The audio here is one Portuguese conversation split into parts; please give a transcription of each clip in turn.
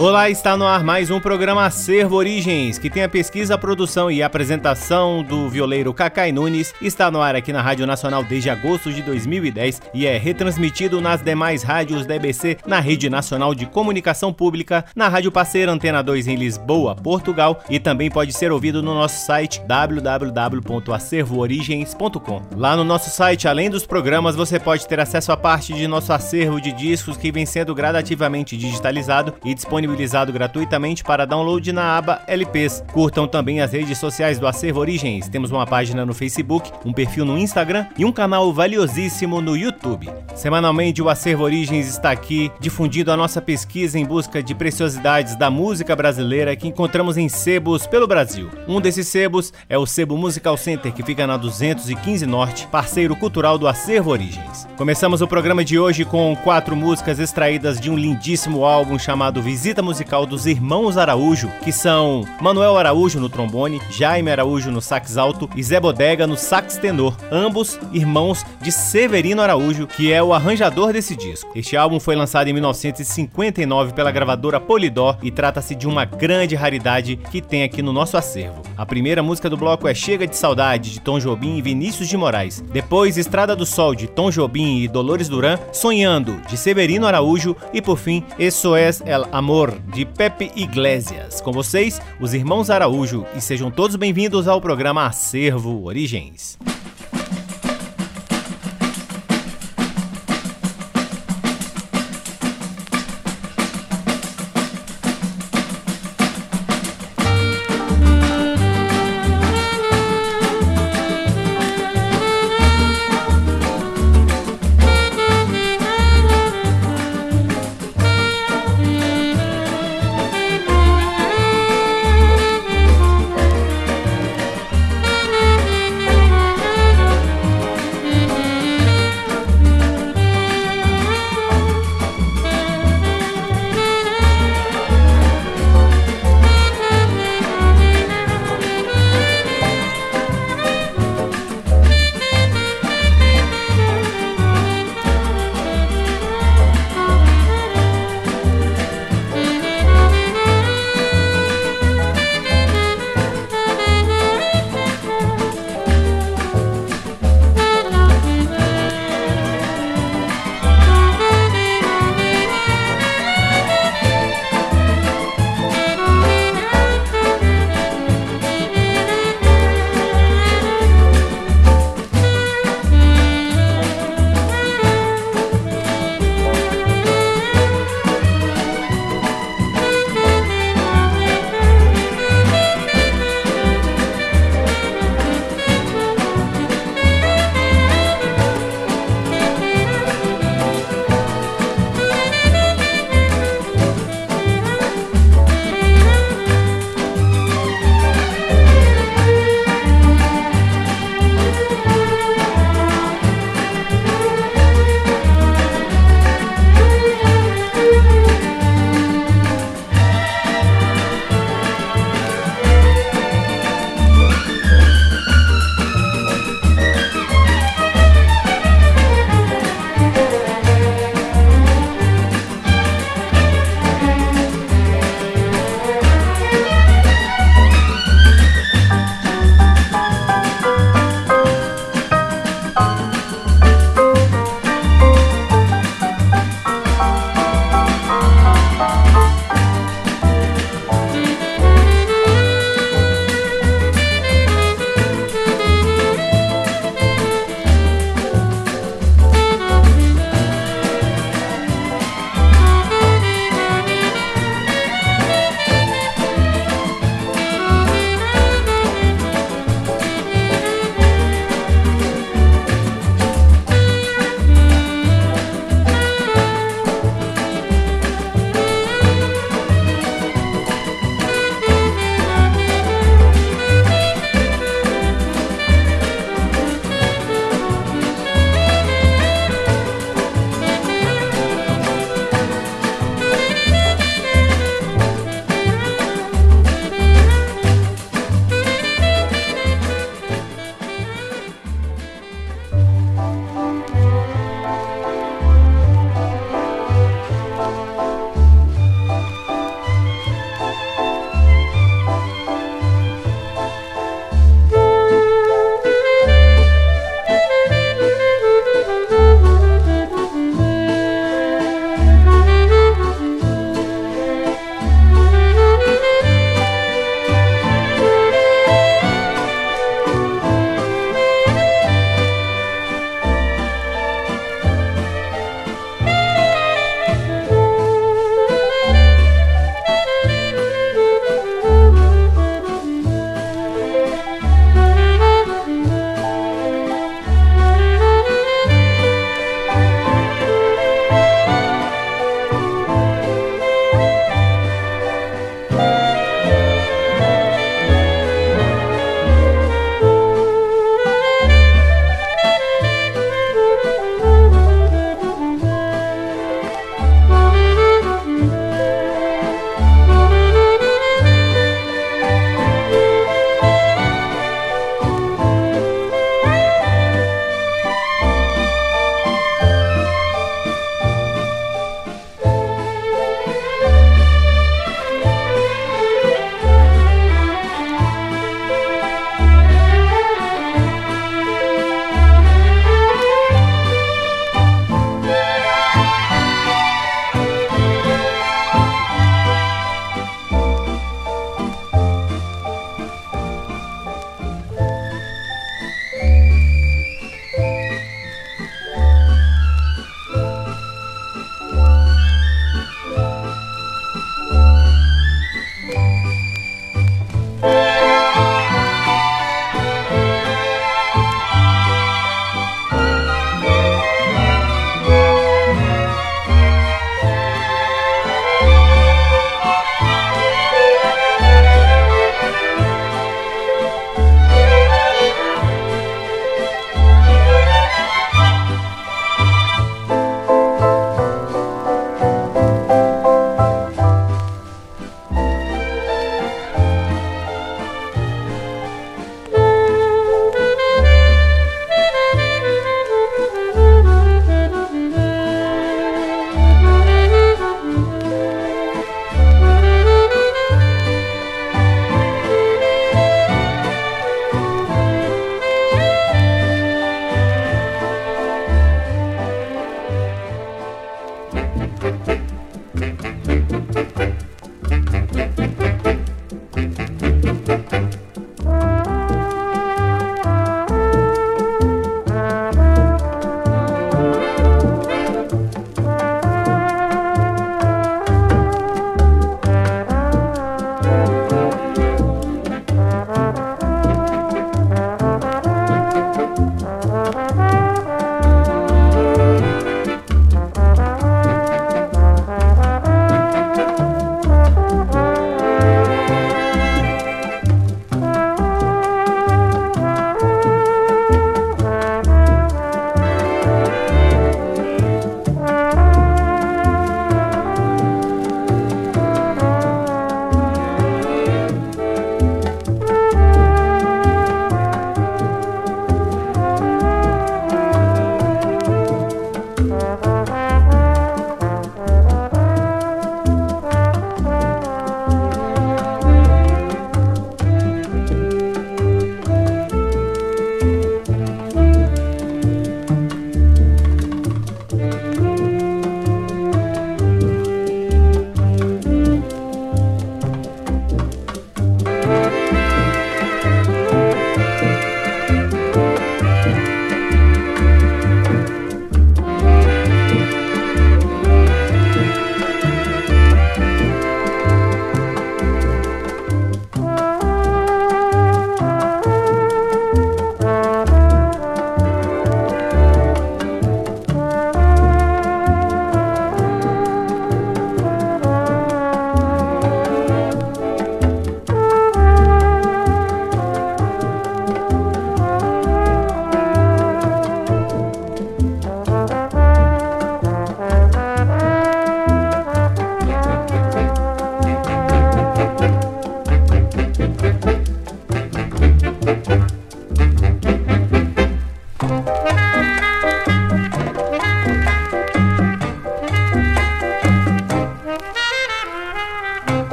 Olá, está no ar mais um programa Acervo Origens, que tem a pesquisa, a produção e a apresentação do violeiro Cacai Nunes. Está no ar aqui na Rádio Nacional desde agosto de 2010 e é retransmitido nas demais rádios da EBC, na Rede Nacional de Comunicação Pública, na Rádio Parceira Antena 2 em Lisboa, Portugal e também pode ser ouvido no nosso site www.acervoorigens.com. Lá no nosso site, além dos programas, você pode ter acesso a parte de nosso acervo de discos que vem sendo gradativamente digitalizado e disponibilizado disponibilizado gratuitamente para download na aba LPs. Curtam também as redes sociais do Acervo Origens. Temos uma página no Facebook, um perfil no Instagram e um canal valiosíssimo no YouTube. Semanalmente, o Acervo Origens está aqui difundindo a nossa pesquisa em busca de preciosidades da música brasileira que encontramos em sebos pelo Brasil. Um desses sebos é o Sebo Musical Center, que fica na 215 Norte, parceiro cultural do Acervo Origens. Começamos o programa de hoje com quatro músicas extraídas de um lindíssimo álbum chamado Visita musical dos irmãos Araújo, que são Manuel Araújo no trombone, Jaime Araújo no sax alto e Zé Bodega no sax tenor, ambos irmãos de Severino Araújo, que é o arranjador desse disco. Este álbum foi lançado em 1959 pela gravadora Polydor e trata-se de uma grande raridade que tem aqui no nosso acervo. A primeira música do bloco é Chega de Saudade, de Tom Jobim e Vinícius de Moraes. Depois, Estrada do Sol, de Tom Jobim e Dolores Duran, Sonhando, de Severino Araújo e, por fim, Eso es el Amor, de Pepe Iglesias. Com vocês, os irmãos Araújo, e sejam todos bem-vindos ao programa Acervo Origens.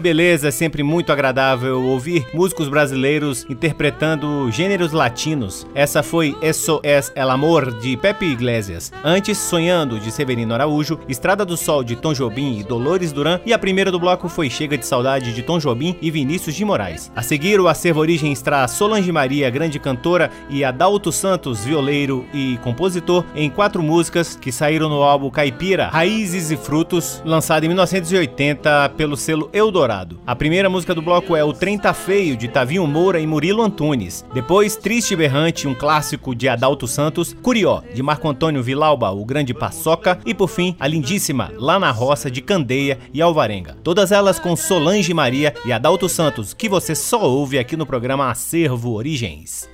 Beleza, é sempre muito agradável ouvir músicos brasileiros interpretando gêneros latinos. Essa foi Eso es el amor de Pepe Iglesias. Antes, Sonhando de Severino Araújo, Estrada do Sol de Tom Jobim e Dolores Duran. E a primeira do bloco foi Chega de Saudade de Tom Jobim e Vinícius de Moraes. A seguir, o acervo Origens traz Solange Maria, grande cantora, e Adalto Santos, violeiro e compositor, em quatro músicas que saíram no álbum Caipira, Raízes e Frutos, lançado em 1980 pelo selo Eldorado A primeira música do bloco é O Trem Tá Feio, de Tavinho Moura e Murilo Antunes. Depois, Triste Berrante, um clássico de Adalto Santos. Curió, de Marco Antônio Vilauba, o Grande Paçoca. E por fim, a lindíssima Lá na Roça, de Candeia e Alvarenga. Todas elas com Solange Maria e Adalto Santos, que você só ouve aqui no programa Acervo Origens.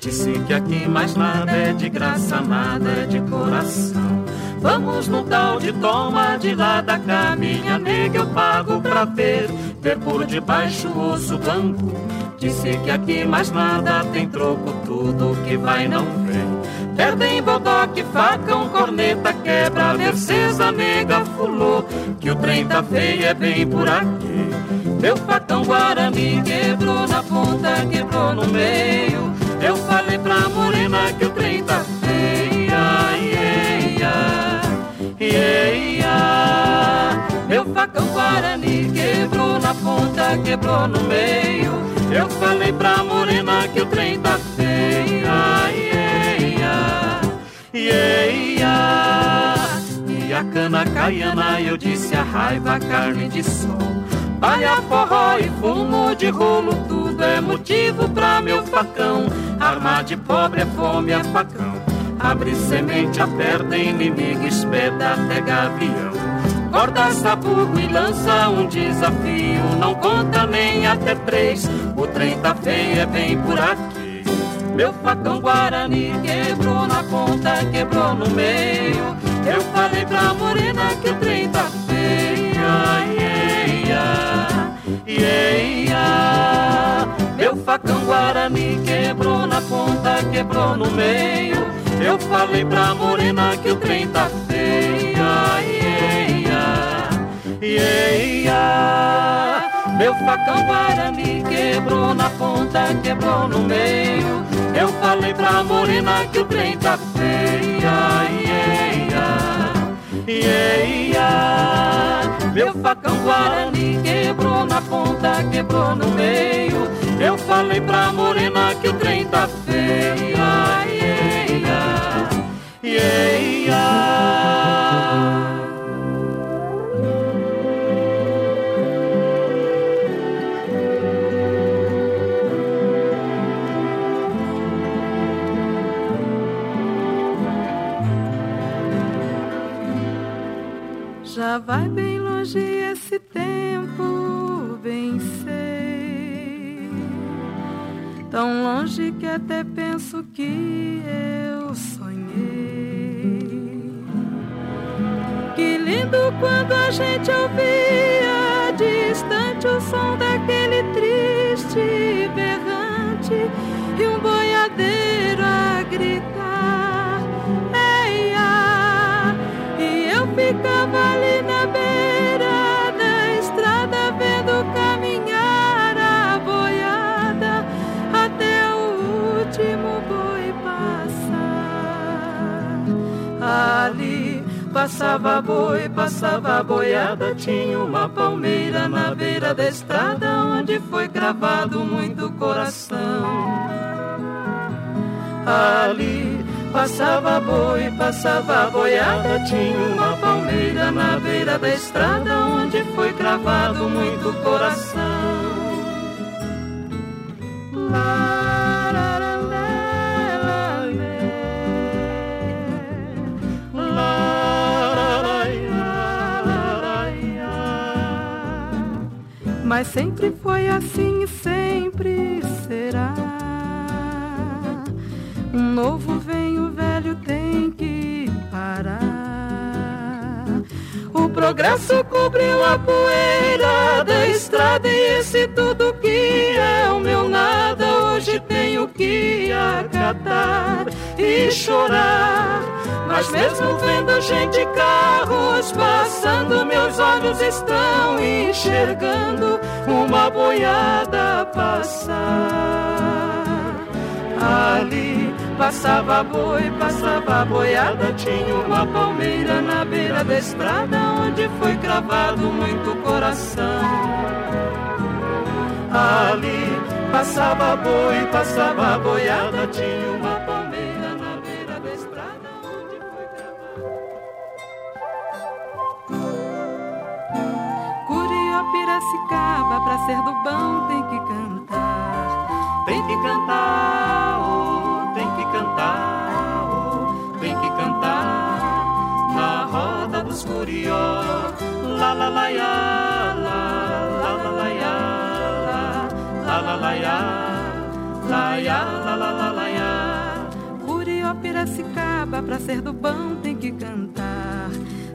Disse que aqui mais nada é de graça, nada é de coração. Vamos no tal de toma de lá da cá, minha nega eu pago pra ver, ver por debaixo osso bambu. Disse que aqui mais nada tem troco, tudo que vai não vem. Perdem bodoque, facão, corneta, quebra, mercesa, nega, fulô, que o trem tá feio é bem por aqui. Meu facão Guarani quebrou na ponta, quebrou no meio. Eu falei pra morena que o trem tá feia, ieia, ieia. Meu facão Guarani quebrou na ponta, quebrou no meio. Eu falei pra morena que o trem tá feia, ieia, ieia. E a cana caiana, eu disse a raiva, carne de sol. Baia, forró e fumo de rolo, tudo é motivo pra meu facão. Arma de pobre é fome, é facão. Abre semente, aperta inimigo, espeta até gavião. Corta sabugo e lança um desafio. Não conta nem até três, o trem tá feio, é bem por aqui. Meu facão Guarani quebrou na ponta, quebrou no meio. Eu falei pra morena que o trem tá feio. Ieia, meu facão Guarani quebrou na ponta, quebrou no meio. Eu falei pra morena que o trem tá feia. Ieia, ieia, meu facão Guarani quebrou na ponta, quebrou no meio. Eu falei pra morena que o trem tá feia. Ieia, ieia. Meu facão Guarani quebrou na ponta, quebrou no meio. Eu falei pra morena que o trem tá feia. Ieia, ieia. Já vai bem longe esse tempo, Tão longe que até penso que eu sonhei. Que lindo quando a gente ouvia distante o som daquele triste berrante passava boi, passava boiada, tinha uma palmeira na beira da estrada onde foi gravado muito coração. Ali Passava boi, passava boiada, tinha uma palmeira na beira da estrada onde foi cravado muito coração. Mas sempre foi assim e sempre será. Um novo vem, o velho tem que parar. O progresso cobriu a poeira da estrada e esse tudo que é o meu nada hoje tenho que acatar e chorar. Mas mesmo vendo gente e carros passando, meus olhos estão enxergando uma boiada passar. Ali passava boi, passava boiada, tinha uma palmeira na beira da estrada onde foi cravado muito coração. Ali Passava boi, passava boiada, tinha uma Piracicaba, pra ser do bom tem que cantar. Tem que cantar, oh, tem que cantar, oh, tem que cantar na roda dos curió. La la la ya, la la la la ya la la ya, la ya, la la la la ya. Curió Piracicaba, pra ser do bom tem que cantar.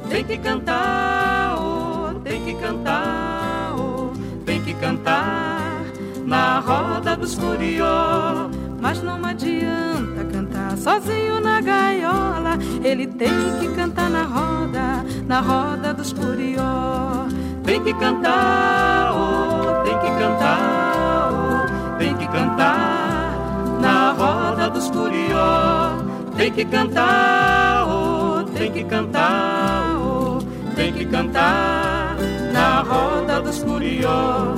Tem que cantar, oh, tem que cantar, oh, cantar na roda dos curió. Mas não adianta cantar sozinho na gaiola. Ele tem que cantar na roda, na roda dos curió. Tem que cantar, oh, tem que cantar, oh, tem que cantar na roda dos curió. Tem que cantar, oh, tem que cantar, oh, tem que cantar roda dos curió.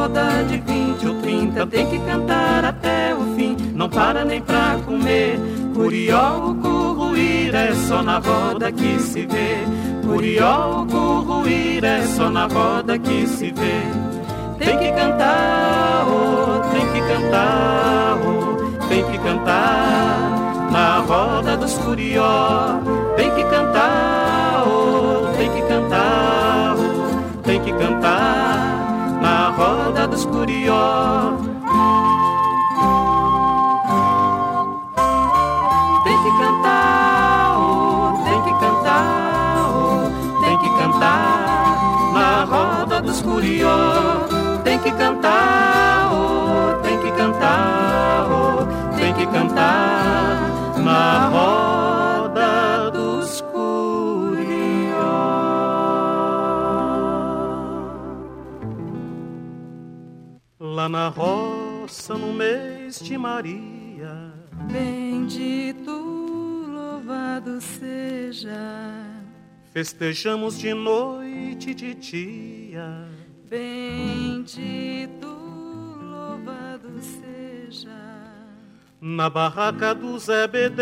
roda de vinte ou trinta tem que cantar até o fim, não para nem pra comer. Curió, curruir é só na roda que se vê. Curió, curruir é só na roda que se vê. Tem que cantar, oh, tem que cantar, oh, tem que cantar na roda dos curió. Tem que cantar, oh, tem que cantar, oh, tem que cantar na roda dos curió. Tem que cantar, tem que cantar, tem que cantar na roda dos curió. Tem que cantar, oh, tem que cantar, oh, tem que cantar na roda dos lá na roça no mês de Maria. Bendito, louvado seja. Festejamos de noite e de dia. Bendito, louvado seja. Na barraca do Zé Bedeu,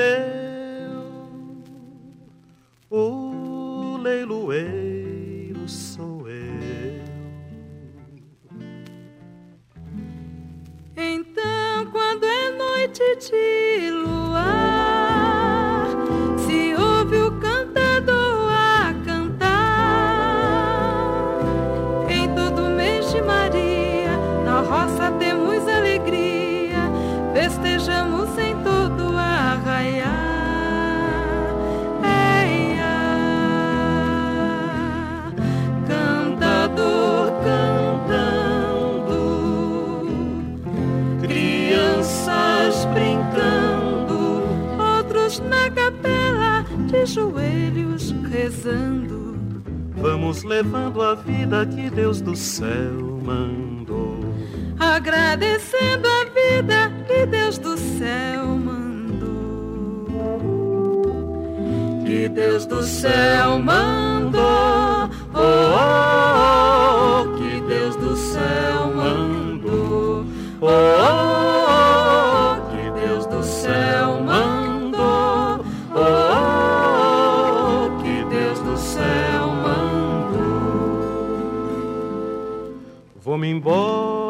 o leiloeiro sou eu. Então, quando é noite de luar, rezando. Vamos levando a vida que Deus do céu mandou. Agradecendo a vida que Deus do céu mandou. Que Deus do céu mandou. Oh, oh, oh, que Deus do céu mandou. Oh, oh,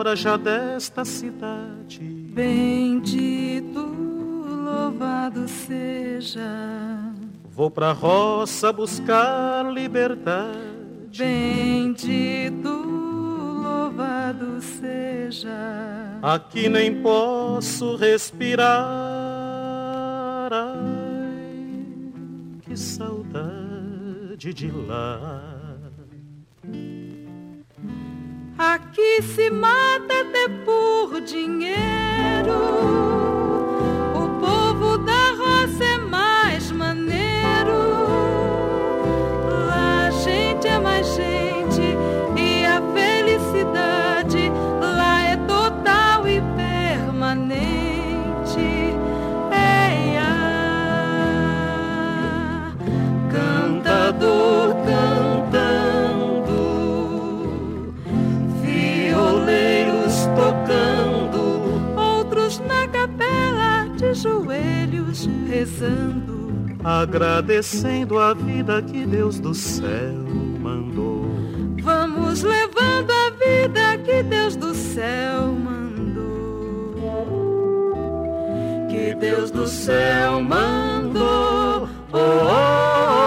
embora já desta cidade. Bendito, louvado seja. Vou pra roça buscar liberdade. Bendito, louvado seja. Aqui nem posso respirar. Ai, que saudade de lá. Aqui se mata até por dinheiro. O povo da roça é mais maneiro. Lá a gente é mais gente joelhos rezando, agradecendo a vida que Deus do céu mandou. Vamos levando a vida que Deus do céu mandou. Que Deus do céu mandou. Oh, oh,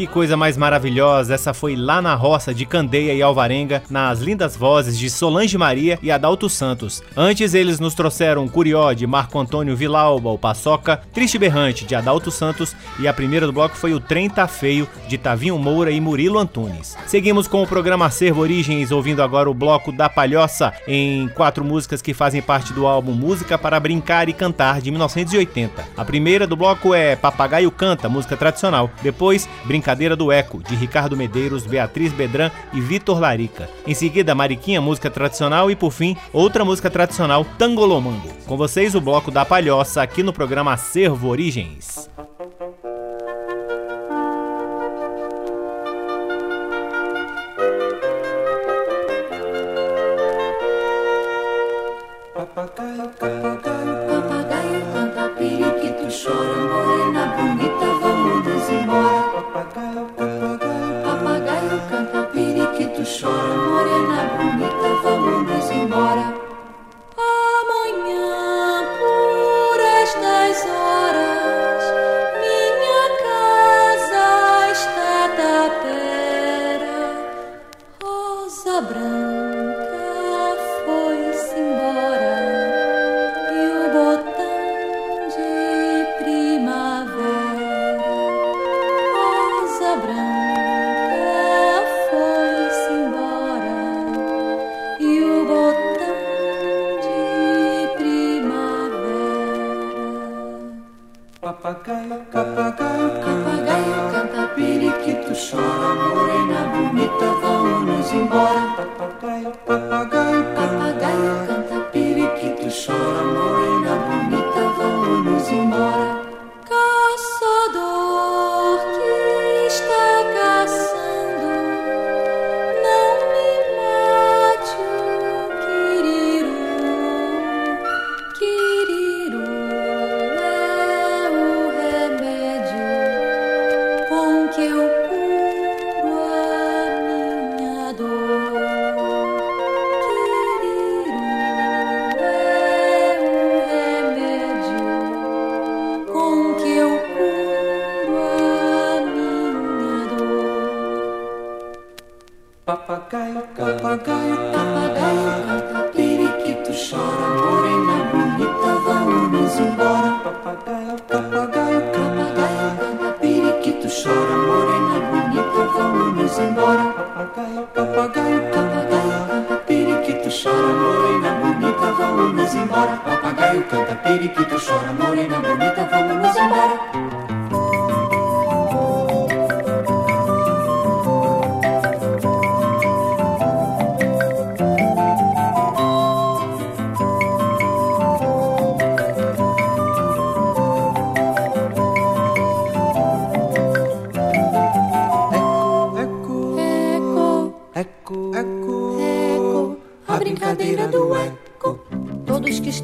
Que coisa mais maravilhosa! Essa foi lá na roça de Candeia e Alvarenga, nas lindas vozes de Solange Maria e Adalto Santos. Antes eles nos trouxeram Curió de Marco Antônio Vilauba, o Paçoca, Triste Berrante de Adalto Santos e a primeira do bloco foi o Trem Tá Feio de Tavinho Moura e Murilo Antunes. Seguimos com o programa Acervo Origens, ouvindo agora o bloco da Palhoça em quatro músicas que fazem parte do álbum Música para Brincar e Cantar de 1980. A primeira do bloco é Papagaio Canta, música tradicional. Depois, Brincadeira do Eco, de Ricardo Medeiros, Beatriz Bedran e Vitor Larica. Em seguida, Mariquinha, música tradicional e por fim, outra música tradicional, Tangolomango. Com vocês, o bloco da Palhoça aqui no programa Acervo Origens. Morena morena bonita, vamos embora. Papagaio canta, periquito chora, morena bonita, vamos embora.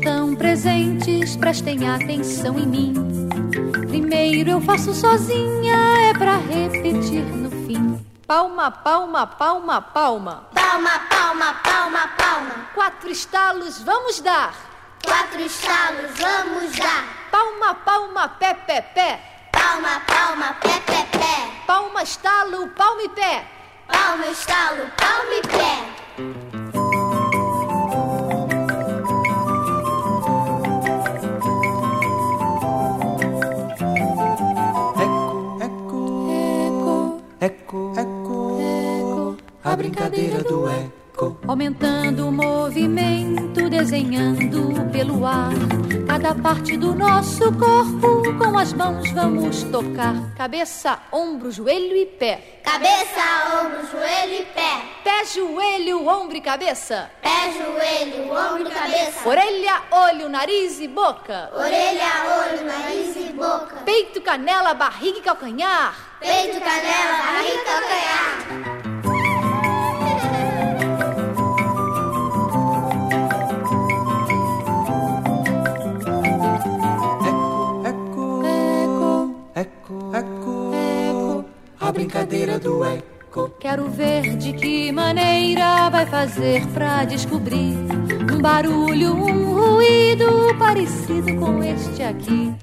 Estão presentes, prestem atenção em mim. Primeiro eu faço sozinha, é pra repetir no fim. Palma, palma, palma, palma. Palma, palma, palma, palma. Quatro estalos, vamos dar. Quatro estalos, vamos dar. Palma, palma, pé, pé, pé. Palma, palma, pé, pé, pé. Palma, estalo, palma e pé. Palma, estalo, palma e pé. A brincadeira do eco. Aumentando o movimento, desenhando pelo ar. Cada parte do nosso corpo com as mãos vamos tocar. Cabeça, ombro, joelho e pé. Cabeça, ombro, joelho e pé. Pé, joelho, ombro e cabeça. Pé, joelho, ombro e cabeça. Orelha, olho, nariz e boca. Orelha, olho, nariz e boca. Peito, canela, barriga e calcanhar. Peito, canela, barriga e calcanhar. Brincadeira do eco. Quero ver de que maneira vai fazer pra descobrir um barulho, um ruído parecido com este aqui.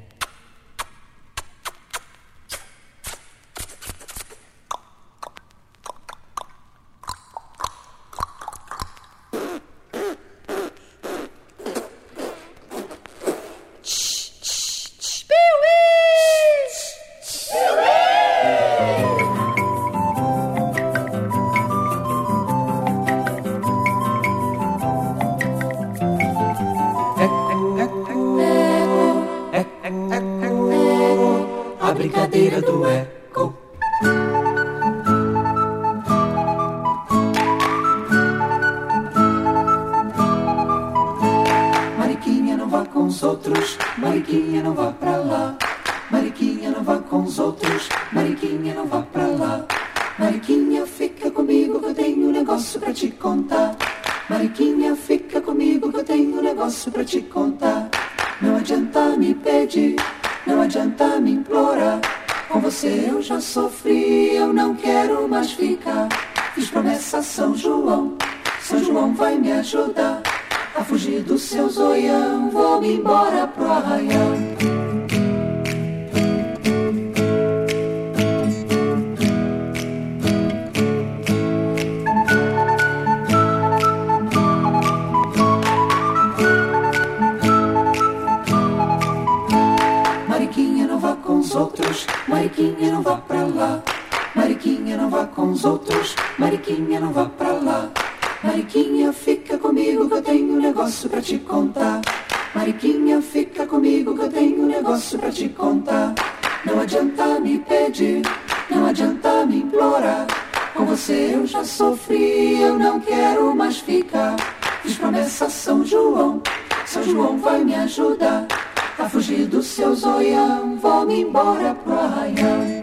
embora pro arraial. Mariquinha não vá com os outros, Mariquinha não vá pra lá. Mariquinha não vá com os outros, Mariquinha não vá pra lá. Mariquinha, fica comigo que eu tenho um negócio pra te contar. Mariquinha, fica comigo que eu tenho um negócio pra te contar. Não adianta me pedir, não adianta me implorar. Com você eu já sofri, eu não quero mais ficar. Fiz promessa a São João, São João vai me ajudar. Tá a fugir dos seu zoião, vou-me embora pro arraial.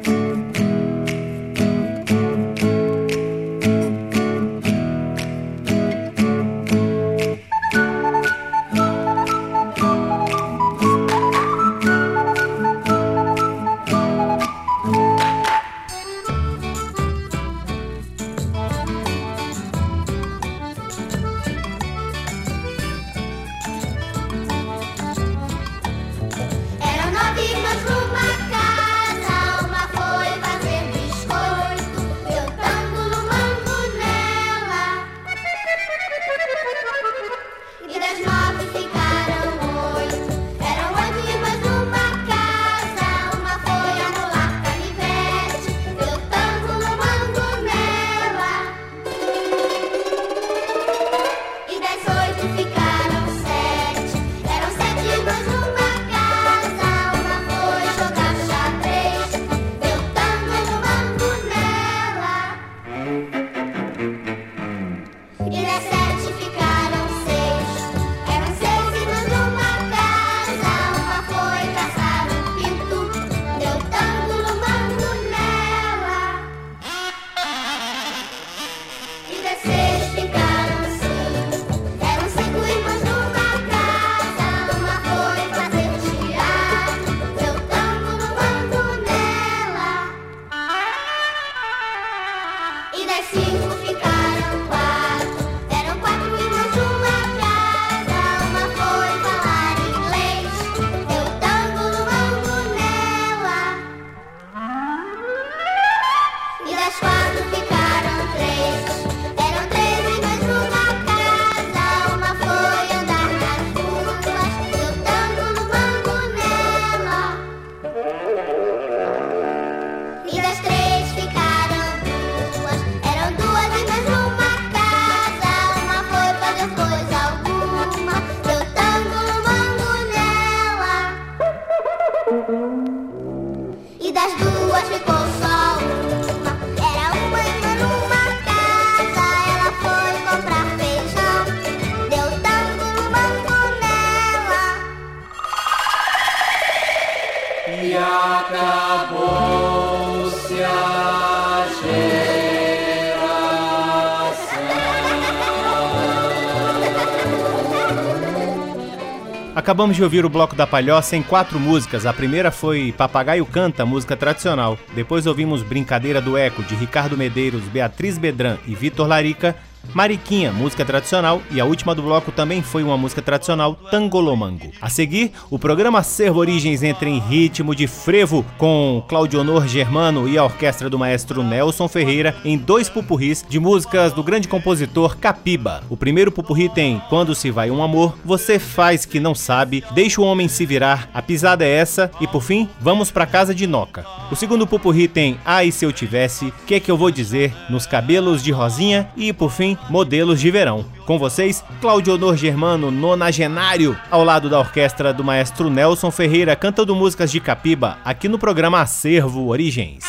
Acabamos de ouvir o bloco da Palhoça em quatro músicas. A primeira foi Papagaio Canta, música tradicional. Depois ouvimos Brincadeira do Eco, de Ricardo Medeiros, Beatriz Bedran e Vitor Larica. Mariquinha, música tradicional, e a última do bloco também foi uma música tradicional, Tangolomango. A seguir, o programa Servo Origens entra em ritmo de frevo com Claudionor Germano e a orquestra do maestro Nelson Ferreira em dois pupurris de músicas do grande compositor Capiba. O primeiro pupurri tem Quando se vai um amor, Você faz que não sabe, Deixa o homem se virar, A pisada é essa e por fim, Vamos pra casa de Noca. O segundo pupurri tem Ai se eu tivesse, Que é que eu vou dizer, Nos cabelos de Rosinha e por fim Modelos de Verão. Com vocês, Claudio Honor Germano, nonagenário, ao lado da orquestra do maestro Nelson Ferreira, cantando músicas de Capiba, aqui no programa Acervo Origens.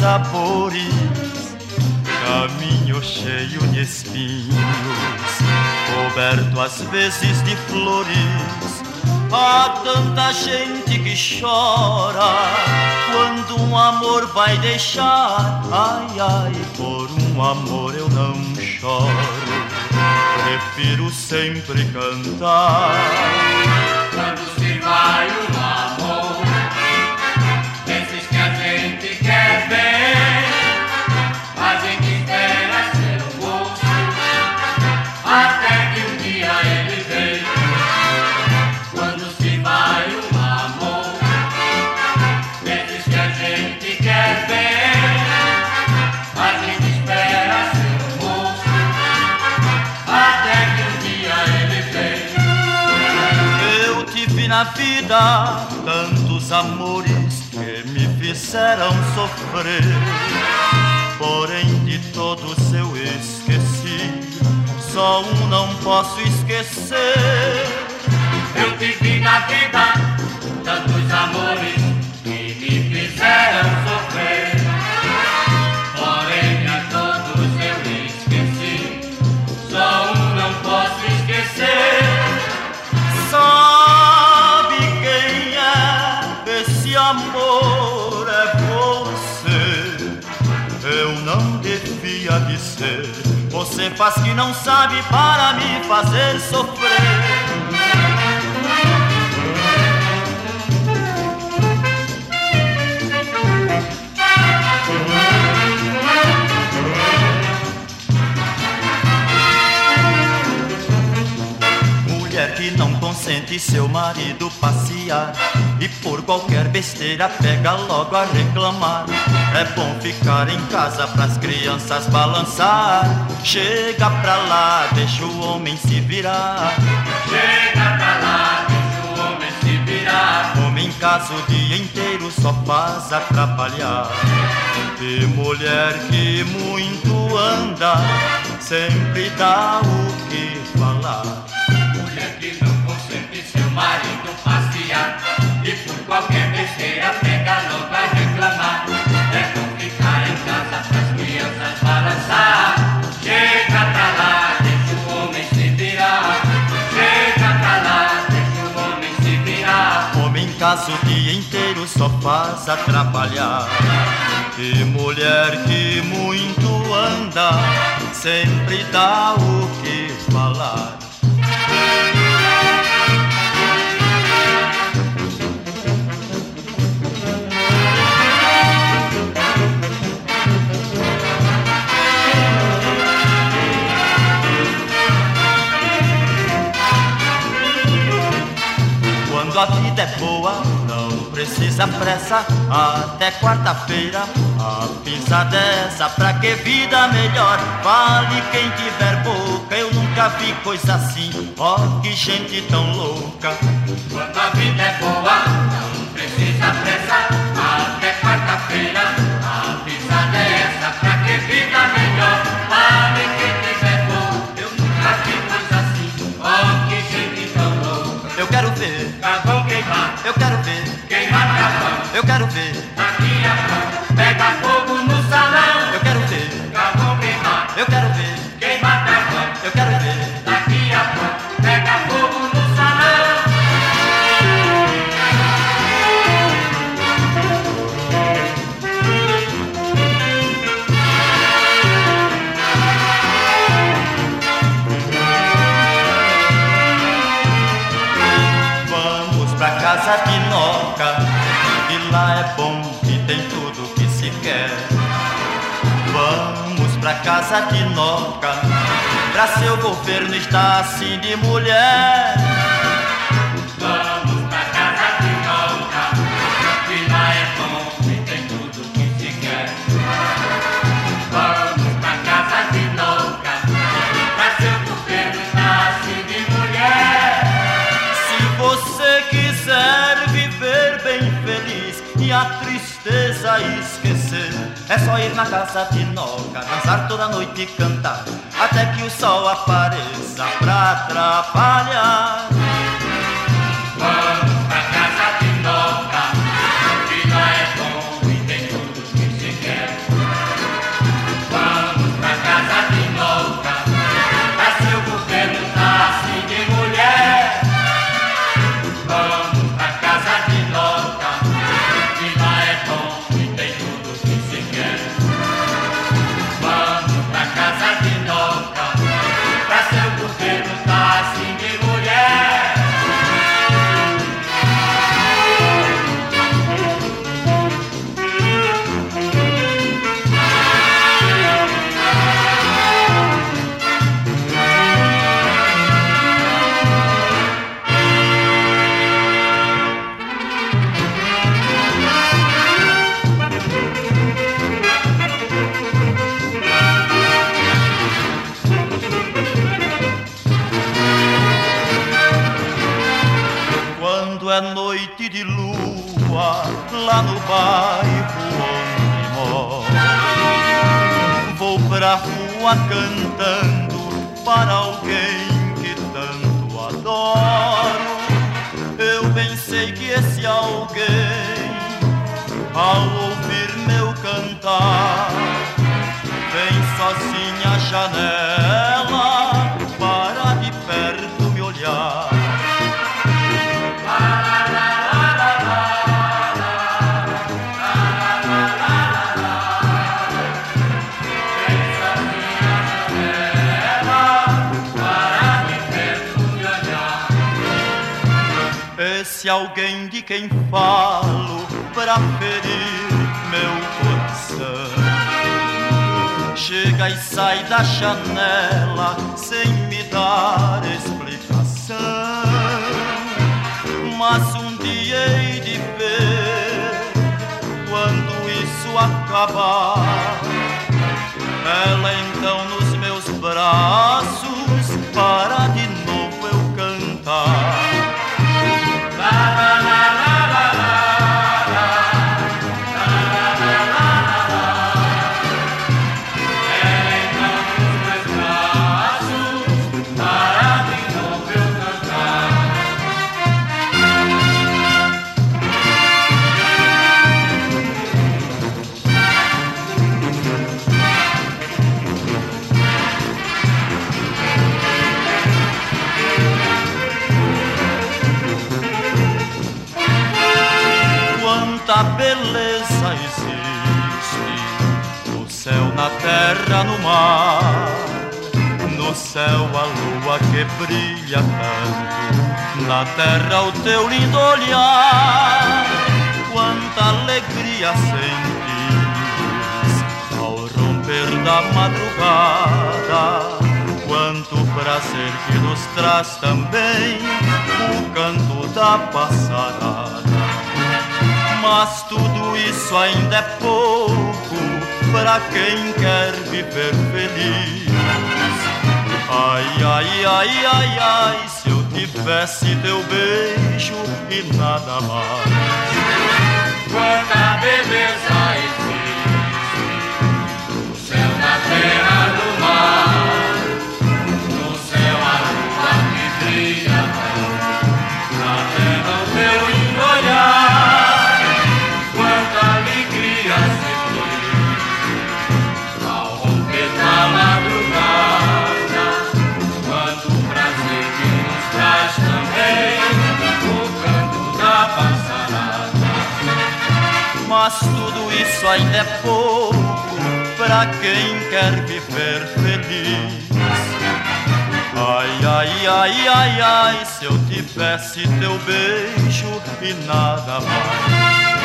Sabores, caminho cheio de espinhos, coberto às vezes de flores. Há tanta gente que chora quando um amor vai deixar. Ai, ai, por um amor eu não choro, prefiro sempre cantar. Quando se vai o vida tantos amores que me fizeram sofrer. Porém, de todos eu esqueci, só um não posso esquecer. Eu tive na vida tantos amores que me fizeram sofrer. Você faz que não sabe para me fazer sofrer. Consente seu marido passear e por qualquer besteira pega logo a reclamar. É bom ficar em casa pras crianças balançar. Chega pra lá, deixa o homem se virar. Chega pra lá, deixa o homem se virar. Homem em casa o dia inteiro só faz atrapalhar. E mulher que muito anda, sempre dá o que falar. E por qualquer besteira pega logo a reclamar. É bom ficar em casa pras crianças balançar Chega pra lá, deixa o homem se virar Chega pra lá, deixa o homem se virar Homem em casa o dia inteiro só faz atrapalhar E mulher que muito anda Sempre dá o que falar precisa pressa. Até quarta-feira, a pisa dessa. Pra que vida melhor? Vale quem tiver boca. Eu nunca vi coisa assim. Ó, oh, que gente tão louca. Quando a vida é boa, não precisa pressa. Eu casa Tinoca Pra seu governo estar assim de mulher É só ir na casa de Noca, dançar toda noite e cantar, até que o sol apareça pra atrapalhar. Bairro onde moro, vou pra rua cantando para alguém que tanto adoro. Eu bem sei que esse alguém, ao ouvir meu cantar, vem sozinha à janela alguém de quem falo pra ferir meu coração. Chega e sai da janela sem me dar explicação. Mas um dia hei de ver quando isso acabar. Ela então nos meus braços para de na terra, no mar. No céu a lua que brilha tanto, na terra o teu lindo olhar. Quanta alegria sentimos ao romper da madrugada. Quanto prazer que nos traz também o canto da passarada. Mas tudo isso ainda é pouco para quem quer viver feliz. Ai, ai, ai, ai, ai, se eu tivesse teu beijo e nada mais. Quanta beleza existe Mas tudo isso ainda é pouco para quem quer viver feliz. Ai, ai, Ai, ai, ai, se eu tivesse teu beijo e nada mais.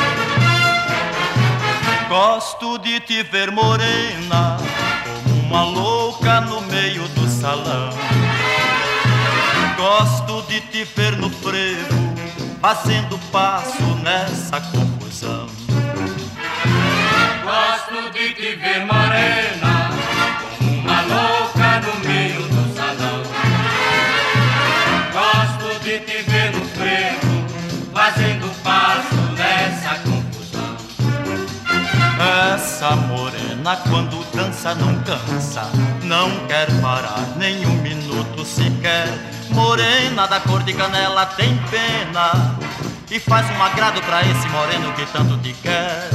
Gosto de te ver morena, como uma louca no meio do salão. Gosto de te ver no frevo, fazendo passo nessa confusão. Gosto de te ver morena, uma louca no meio do salão. Gosto de te ver no frevo, fazendo passo nessa confusão. Essa morena quando dança não cansa, não quer parar nem um minuto sequer. Morena da cor de canela tem pena e faz um agrado pra esse moreno que tanto te quer.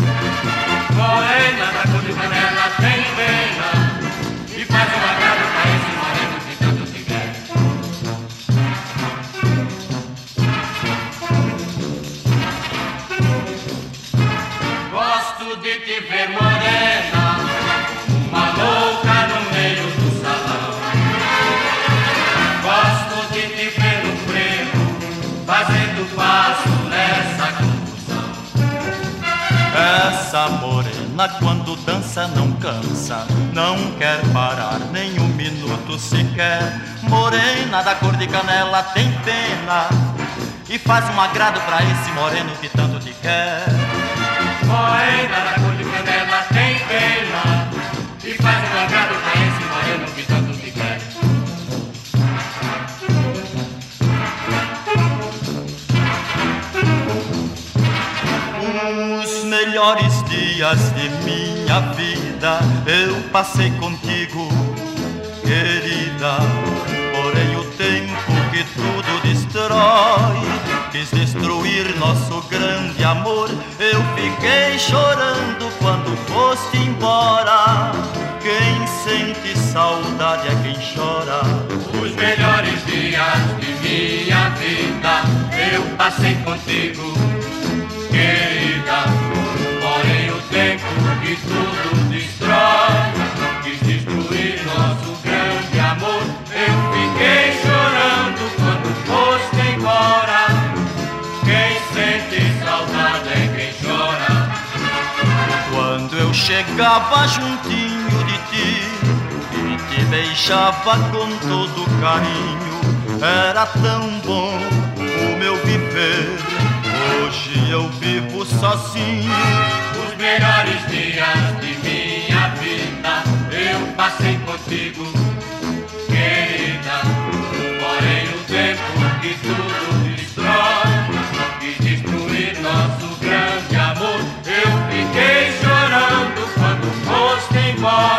Morena da cor de canela tem pena E faz um agrado pra esse moreno que tanto te Gosto de te ver morena Uma louca no meio do salão. Gosto de te ver no frevo Fazendo passo nessa confusão. Essa morena quando dança não cansa, não quer parar nem um minuto sequer. Morena da cor de canela tem pena e faz um agrado pra esse moreno que tanto te quer. Morena da cor de canela tem pena E faz um agrado pra esse moreno que tanto te quer Os melhores dias de minha vida eu passei contigo, querida. Porém, o tempo que tudo destrói quis destruir nosso grande amor. Eu fiquei chorando quando foste embora. Quem sente saudade é quem chora. Os melhores dias de minha vida Eu passei contigo, querida Que tudo destrói Quis destruir nosso grande amor Eu fiquei chorando quando foste embora Quem sente saudade é quem chora Quando eu chegava juntinho de ti e te beijava com todo carinho, era tão bom o meu viver. Hoje eu vivo sozinho. Melhores dias de minha vida eu passei contigo, querida. Porém o tempo que tudo destrói quis destruir nosso grande amor. Eu fiquei chorando quando foste embora.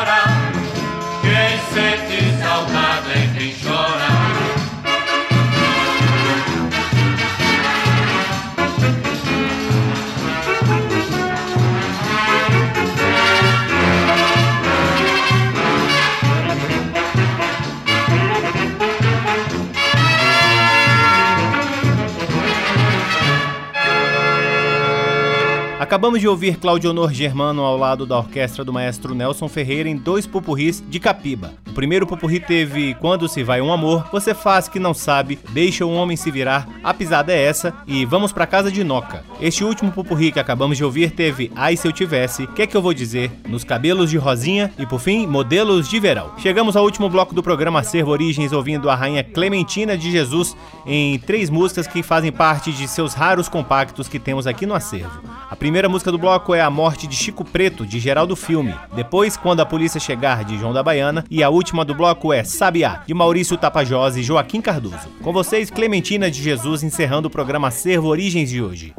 Acabamos de ouvir Claudio Honor Germano ao lado da orquestra do maestro Nelson Ferreira em dois pupurris de Capiba. O primeiro pupurri teve Quando se vai um amor, Você faz que não sabe, Deixa o homem se virar, A pisada é essa e Vamos pra casa de Noca. Este último pupurri que acabamos de ouvir teve Ai se eu tivesse, Que é que eu vou dizer, Nos cabelos de Rosinha e por fim Modelos de Verão. Chegamos ao último bloco do programa Acervo Origens ouvindo a rainha Clementina de Jesus em três músicas que fazem parte de seus raros compactos que temos aqui no acervo. A primeira música do bloco é A Morte de Chico Preto, de Geraldo Filme. Depois, Quando a Polícia Chegar, de João da Baiana. E a última do bloco é Sabiá, de Maurício Tapajós e Joaquim Cardoso. Com vocês, Clementina de Jesus, encerrando o programa Acervo Origens de hoje.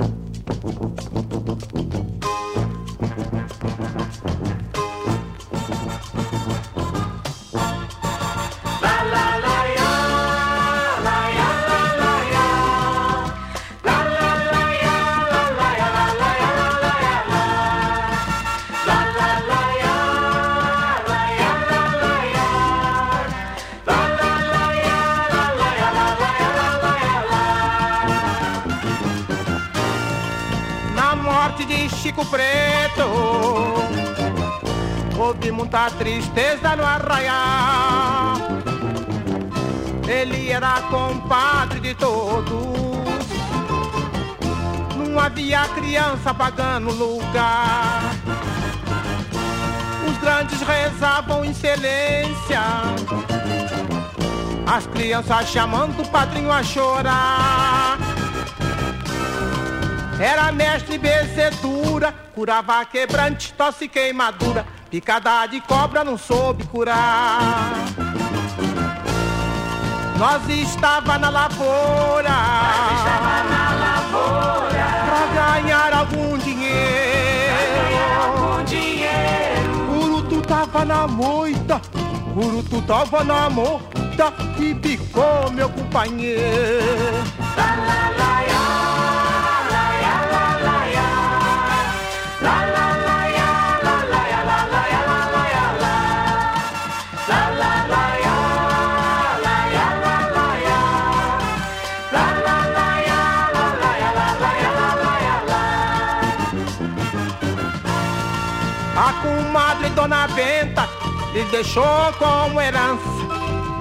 Muita tristeza no arraial ele era compadre de todos. Não havia criança pagando lugar. Os grandes rezavam em silêncio. As crianças chamando o padrinho a chorar. Era mestre becedura, curava quebrante, tosse queimadura. Picada de cobra não soube curar. Nós estava na lavoura. Nós estava na lavoura. Pra ganhar algum dinheiro. Pra ganhar algum dinheiro. Urutu tava na moita. Urutu tava na moita e picou meu companheiro. La, la, la, Dona Benta lhe deixou como herança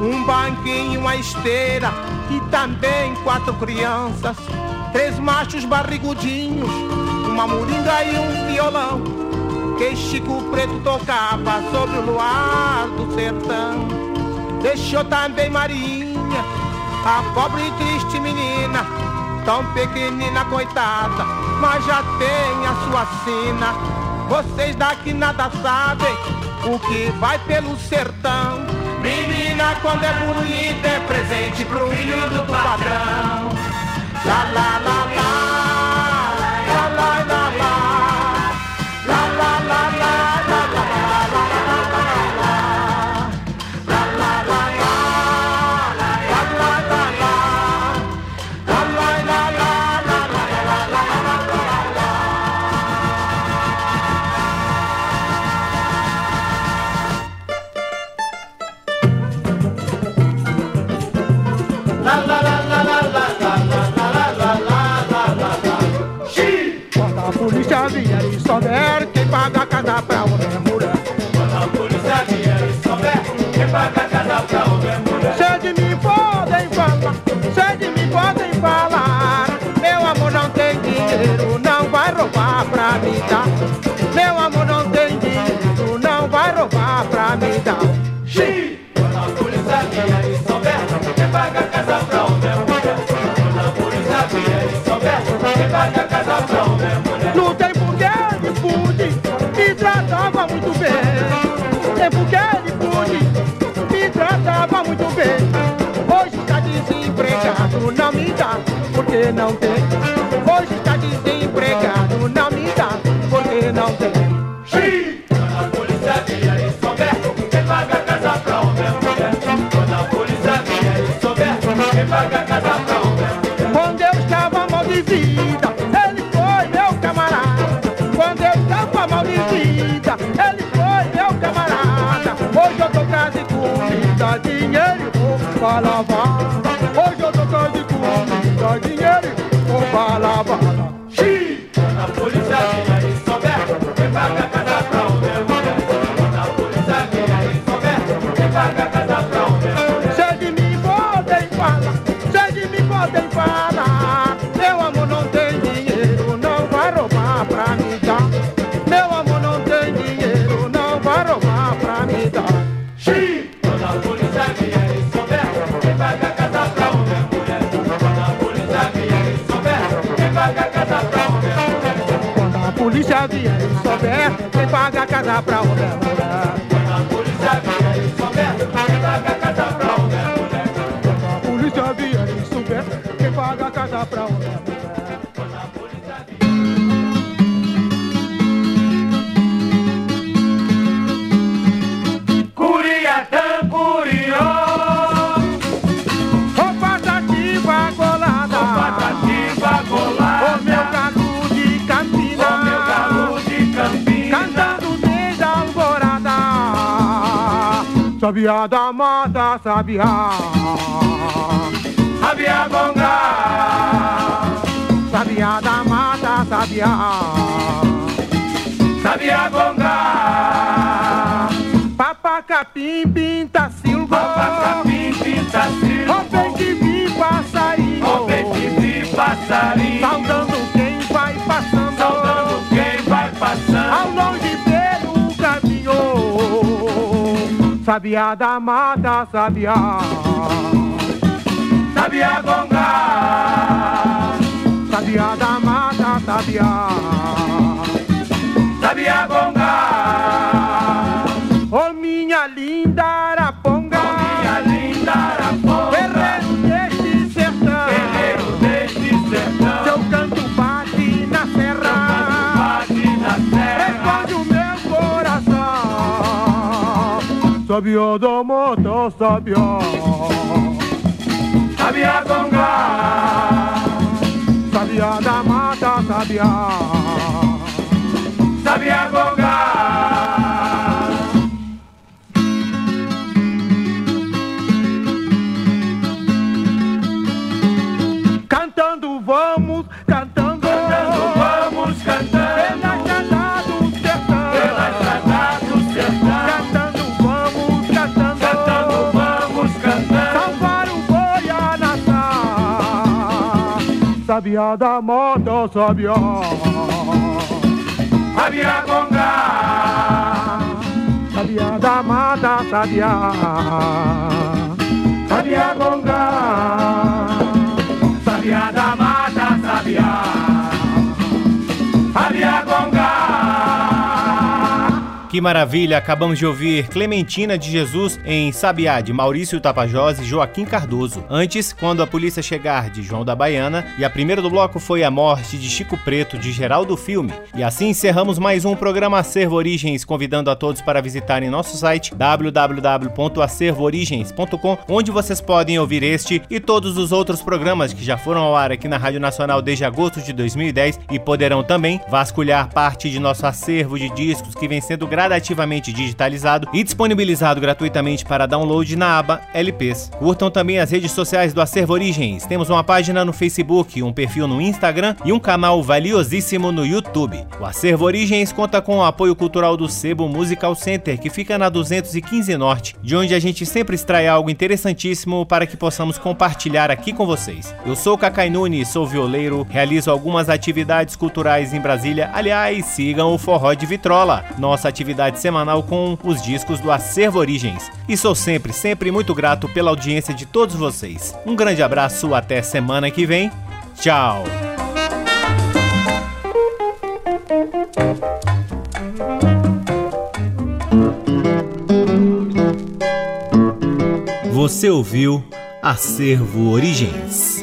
um banquinho, uma esteira e também quatro crianças, três machos barrigudinhos, uma moringa e um violão que Chico Preto tocava sobre o luar do sertão. Deixou também Marinha, a pobre e triste menina, tão pequenina, coitada, mas já tem a sua sina vocês daqui nada sabem o que vai pelo sertão. Menina, quando é bonita, é presente pro filho do patrão. Lá, lá, lá, lá. Souber quem paga casa pra uma mulher. Quando a polícia vier e souber quem paga casa pra uma mulher. Se de mim podem falar, se de mim podem falar. Meu amor não tem dinheiro, não vai roubar pra me dar. Meu amor não tem dinheiro, não vai roubar pra me dar. Xiii! Quando a polícia vier e souber quem paga casa pra uma mulher. Quando a polícia vier e souber quem paga casa pra uma mulher. Não me dá, porque não tem. Hoje está desempregado, não me dá, porque não tem. Xiii! Quando a polícia vier e souber, quem paga a casa pra homem é mulher. Quando a polícia vier e souber, quem paga a casa pra homem é mulher. Quando eu estava mal de vida, ele foi meu camarada. Quando eu estava mal de vida, ele Hoje eu tô atrás de comida, dinheiro pra lavar. Comida, dinheiro pra lavar. Polícia vier e souber, quem paga a casa pra onde é mulher. Quando a polícia vier e souber, quem paga a casa pra onde é mulher. Quando a polícia vier e souber, quem paga a casa pra Sabiá da mata, sabiá Sabiá bonga. Sabiá da mata, sabiá Sabiá bonga. Papacapim pinta silvo Papacapim pinta silvo Ó vem que vi passarinho. Ó vem que passarinho. Saudando quem vai passando. Saudando quem vai passando. Ao longe Sabiá da mata, sabiá Sabiá gonga. Sabiá da mata, sabiá Sabiá gonga. Oh minha linda araponga Sabiá da mata, sabiá Sabiá gonga. Sabiá da mata, Sabiá gonga. Cantando vamos, nação Sabiá da mata, sabiá Sabiá gonga Sabiá da mata, sabiá Que maravilha! Acabamos de ouvir Clementina de Jesus em Sabiá, de Maurício Tapajós e Joaquim Cardoso. Antes, Quando a Polícia Chegar, de João da Baiana. E a primeira do bloco foi A Morte de Chico Preto, de Geraldo Filme. E assim encerramos mais um programa Acervo Origens, convidando a todos para visitarem nosso site www.acervoorigens.com, onde vocês podem ouvir este e todos os outros programas que já foram ao ar aqui na Rádio Nacional desde agosto de 2010 e poderão também vasculhar parte de nosso acervo de discos que vem sendo gradativamente digitalizado e disponibilizado gratuitamente para download na aba LPs. Curtam também as redes sociais do Acervo Origens. Temos uma página no Facebook, um perfil no Instagram e um canal valiosíssimo no YouTube. O Acervo Origens conta com o apoio cultural do Sebo Musical Center, que fica na 215 Norte, de onde a gente sempre extrai algo interessantíssimo para que possamos compartilhar aqui com vocês. Eu sou Cacai Nunes, sou violeiro, realizo algumas atividades culturais em Brasília. Aliás, sigam o Forró de Vitrola, nossa atividade atividade semanal com os discos do Acervo Origens. E sou sempre, sempre muito grato pela audiência de todos vocês. Um grande abraço, até semana que vem. Tchau! Você ouviu Acervo Origens.